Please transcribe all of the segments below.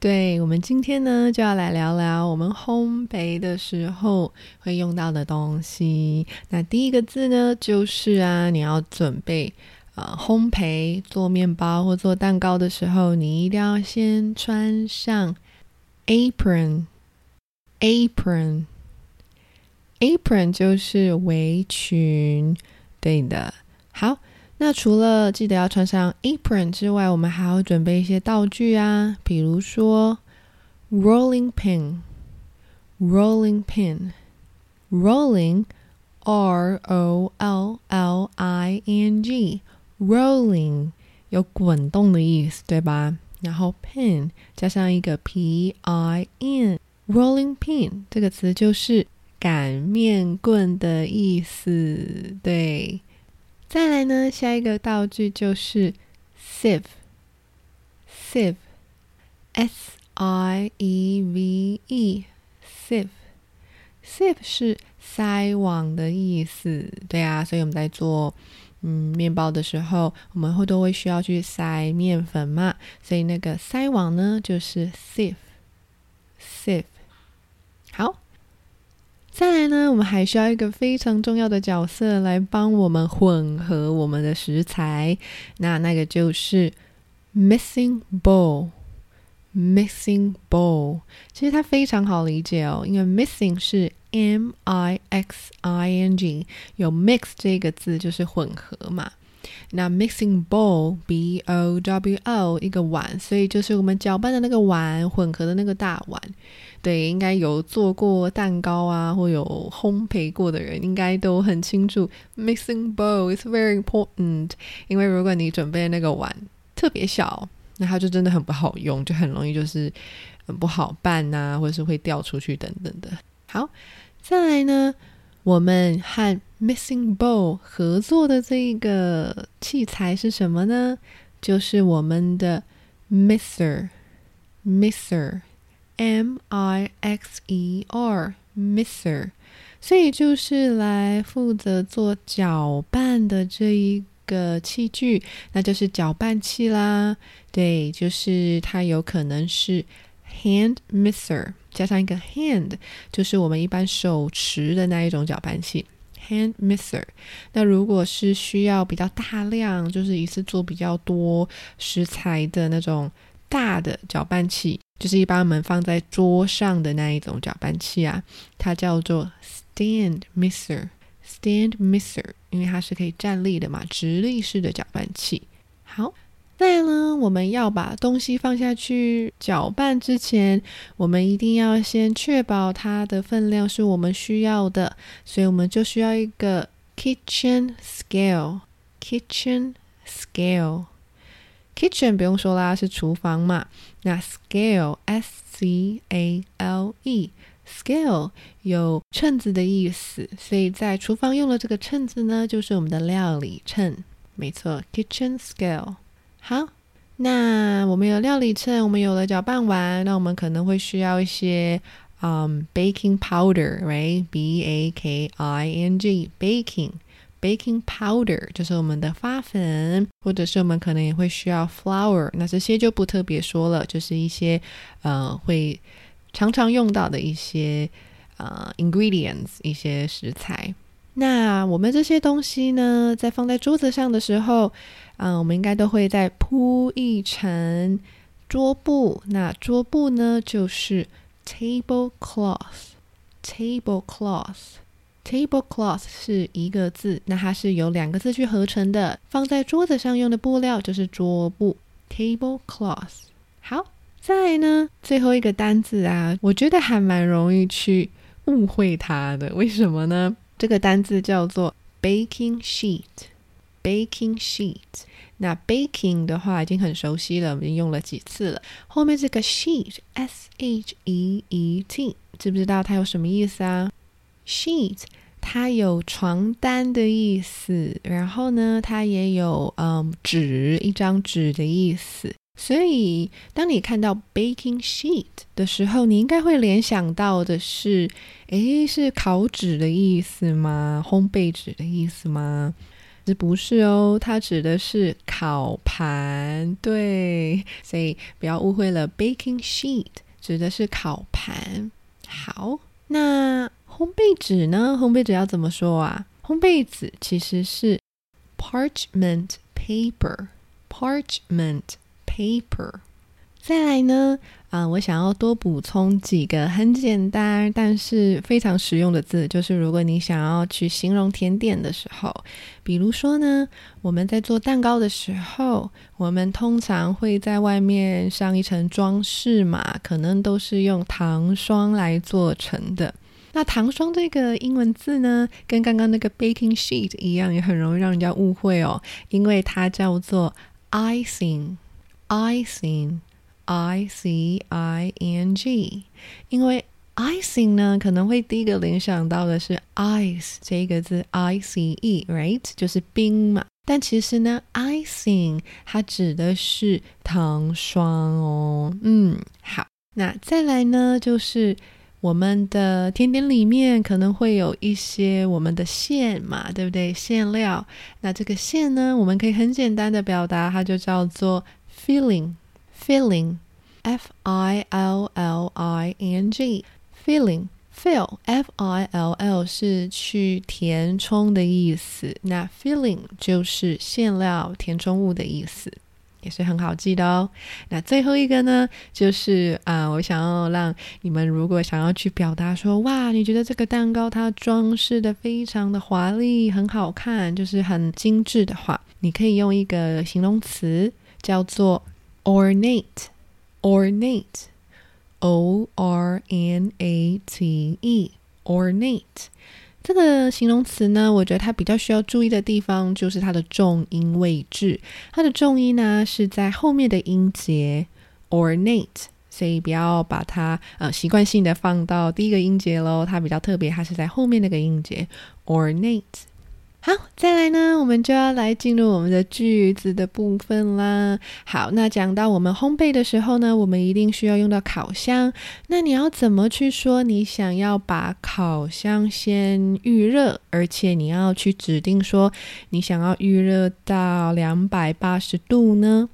对我们今天呢，就要来聊聊我们烘焙的时候会用到的东西。那第一个字呢，就是啊，你要准备啊，烘焙做面包或做蛋糕的时候，你一定要先穿上 apron，apron，apron 就是围裙，对的。好。那除了记得要穿上 apron 之外，我们还要准备一些道具啊，比如说 rolling pin，rolling pin，rolling，r o l l i n g，rolling 有滚动的意思，对吧？然后 pin 加上一个 p i n，rolling pin 这个词就是擀面棍的意思，对。再来呢，下一个道具就是 sieve，sieve，s i e v e，sieve，sieve 是筛网的意思，对啊，所以我们在做嗯面包的时候，我们会都会需要去筛面粉嘛，所以那个筛网呢就是 sieve，sieve，好。再来呢，我们还需要一个非常重要的角色来帮我们混合我们的食材，那那个就是 mixing bowl。mixing bowl 其实它非常好理解哦，因为 mixing 是 m i x i n g，有 mix 这个字就是混合嘛。那 mixing bowl b o w o 一个碗，所以就是我们搅拌的那个碗，混合的那个大碗。对，应该有做过蛋糕啊，或有烘焙过的人，应该都很清楚。Mixing bowl is very important，因为如果你准备那个碗特别小，那它就真的很不好用，就很容易就是很不好拌呐，或者是会掉出去等等的。好，再来呢，我们和 Mixing bowl 合作的这一个器材是什么呢？就是我们的 Mixer，Mixer。M I X E R mixer，所以就是来负责做搅拌的这一个器具，那就是搅拌器啦。对，就是它有可能是 hand mixer 加上一个 hand，就是我们一般手持的那一种搅拌器 hand mixer。那如果是需要比较大量，就是一次做比较多食材的那种大的搅拌器。就是一般我们放在桌上的那一种搅拌器啊，它叫做 stand mixer。stand mixer，因为它是可以站立的嘛，直立式的搅拌器。好，再呢，我们要把东西放下去搅拌之前，我们一定要先确保它的分量是我们需要的，所以我们就需要一个 kitchen scale。kitchen scale。Kitchen 不用说啦，是厨房嘛。那 Scale S C A L E Scale 有秤子的意思，所以在厨房用的这个秤子呢，就是我们的料理秤。没错，Kitchen Scale。好，那我们有料理秤，我们有了搅拌碗，那我们可能会需要一些嗯 baking powder，right？b a k i n g baking baking。Powder 就是我们的发粉，或者是我们可能也会需要 flour，那这些就不特别说了，就是一些呃会常常用到的一些呃 ingredients 一些食材。那我们这些东西呢，在放在桌子上的时候，嗯，我们应该都会再铺一层桌布。那桌布呢，就是 tablecloth，tablecloth。Tablecloth 是一个字，那它是由两个字去合成的。放在桌子上用的布料就是桌布，tablecloth。好，再来呢，最后一个单字啊，我觉得还蛮容易去误会它的。为什么呢？这个单字叫做 baking sheet，baking sheet。那 baking 的话已经很熟悉了，我们已经用了几次了。后面这个 sheet，s h e e t，知不知道它有什么意思啊？sheet 它有床单的意思，然后呢，它也有嗯纸一张纸的意思。所以，当你看到 baking sheet 的时候，你应该会联想到的是，诶，是烤纸的意思吗？烘焙纸的意思吗？这不是哦，它指的是烤盘。对，所以不要误会了，baking sheet 指的是烤盘。好，焙纸呢？烘焙纸要怎么说啊？烘焙纸其实是 parchment paper，parchment。paper，再来呢？啊，我想要多补充几个很简单但是非常实用的字，就是如果你想要去形容甜点的时候，比如说呢，我们在做蛋糕的时候，我们通常会在外面上一层装饰嘛，可能都是用糖霜来做成的。那糖霜这个英文字呢，跟刚刚那个 baking sheet 一样，也很容易让人家误会哦，因为它叫做 icing。icing, i c i n g，因为 icing 呢可能会第一个联想到的是 ice 这个字，i c e，right 就是冰嘛。但其实呢，icing 它指的是糖霜哦。嗯，好，那再来呢，就是我们的甜点里面可能会有一些我们的馅嘛，对不对？馅料，那这个馅呢，我们可以很简单的表达，它就叫做。Filling, filling, f i l l i n g, filling, fill, f i l l 是去填充的意思，那 filling 就是馅料、填充物的意思，也是很好记的哦。那最后一个呢，就是啊，我想要让你们，如果想要去表达说，哇，你觉得这个蛋糕它装饰的非常的华丽、很好看，就是很精致的话，你可以用一个形容词。叫做 ornate，ornate，o r n a t e，ornate。这个形容词呢，我觉得它比较需要注意的地方就是它的重音位置。它的重音呢是在后面的音节 ornate，所以不要把它呃习惯性的放到第一个音节喽。它比较特别，它是在后面那个音节 ornate。好，再来呢，我们就要来进入我们的句子的部分啦。好，那讲到我们烘焙的时候呢，我们一定需要用到烤箱。那你要怎么去说你想要把烤箱先预热，而且你要去指定说你想要预热到两百八十度呢？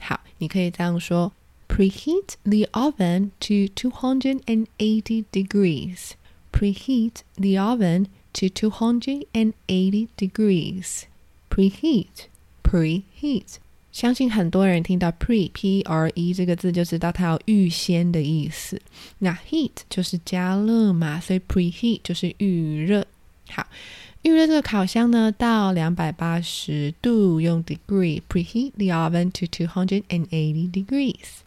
好，你可以这样说：Preheat the oven to two hundred and eighty degrees. Preheat the oven. To 280 degrees. Preheat, preheat. 相信很多人听到 pre p r e 这个字就知道它有预先的意思。那 heat 就是加热嘛，所以 preheat 就是预热。好，预热这个烤箱呢到两百八十度，用 degree preheat the oven to 280 degrees。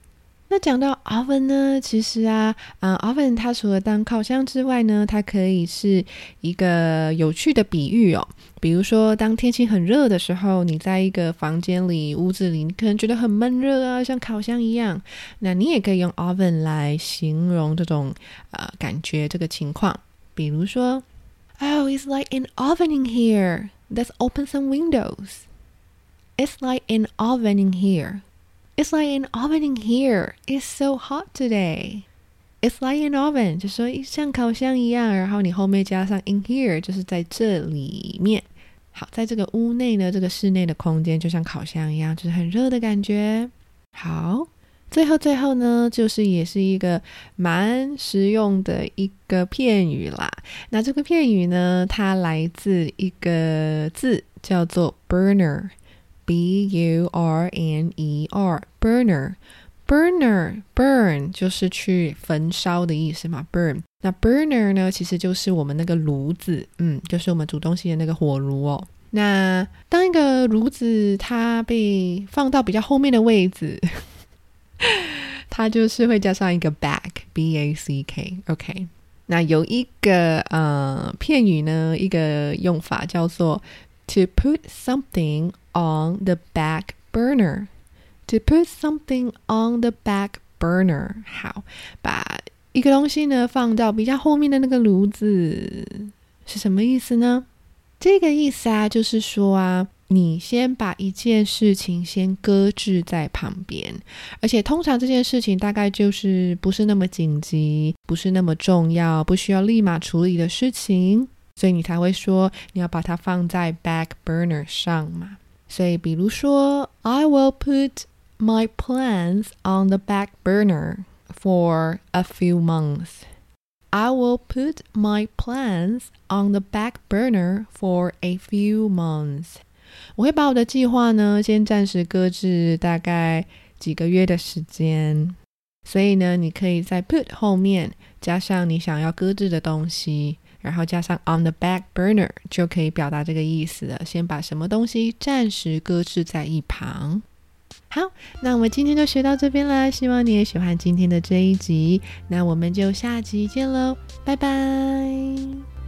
那讲到 oven 呢，其实啊，啊 oven 它除了当烤箱之外呢，它可以是一个有趣的比喻哦。比如说，当天气很热的时候，你在一个房间里、屋子里，你可能觉得很闷热啊，像烤箱一样。那你也可以用 oven 来形容这种呃感觉、这个情况。比如说，Oh, it's like an oven in here. Let's open some windows. It's like an oven in here. It's like an oven in here. It's so hot today. It's like an oven，就说像烤箱一样。然后你后面加上 in here，就是在这里面。好，在这个屋内呢，这个室内的空间就像烤箱一样，就是很热的感觉。好，最后最后呢，就是也是一个蛮实用的一个片语啦。那这个片语呢，它来自一个字叫做 burner。B U R N E R burner burner burn 就是去焚烧的意思嘛，burn。那 burner 呢，其实就是我们那个炉子，嗯，就是我们煮东西的那个火炉哦。那当一个炉子它被放到比较后面的位置，它就是会加上一个 back B A C K OK。那有一个呃片语呢，一个用法叫做 to put something。On the back burner。To put something on the back burner，好，把一个东西呢放到比较后面的那个炉子，是什么意思呢？这个意思啊，就是说啊，你先把一件事情先搁置在旁边，而且通常这件事情大概就是不是那么紧急，不是那么重要，不需要立马处理的事情，所以你才会说你要把它放在 back burner 上嘛。所以比如说，I will put my plans on the back burner for a few months. I will put my plans on the back burner for a few months. 我会把我的计划呢，先暂时搁置，大概几个月的时间。所以呢，你可以在 put 后面加上你想要搁置的东西，然后加上 on the back burner，就可以表达这个意思了。先把什么东西暂时搁置在一旁。好，那我们今天就学到这边啦。希望你也喜欢今天的这一集。那我们就下集见喽，拜拜。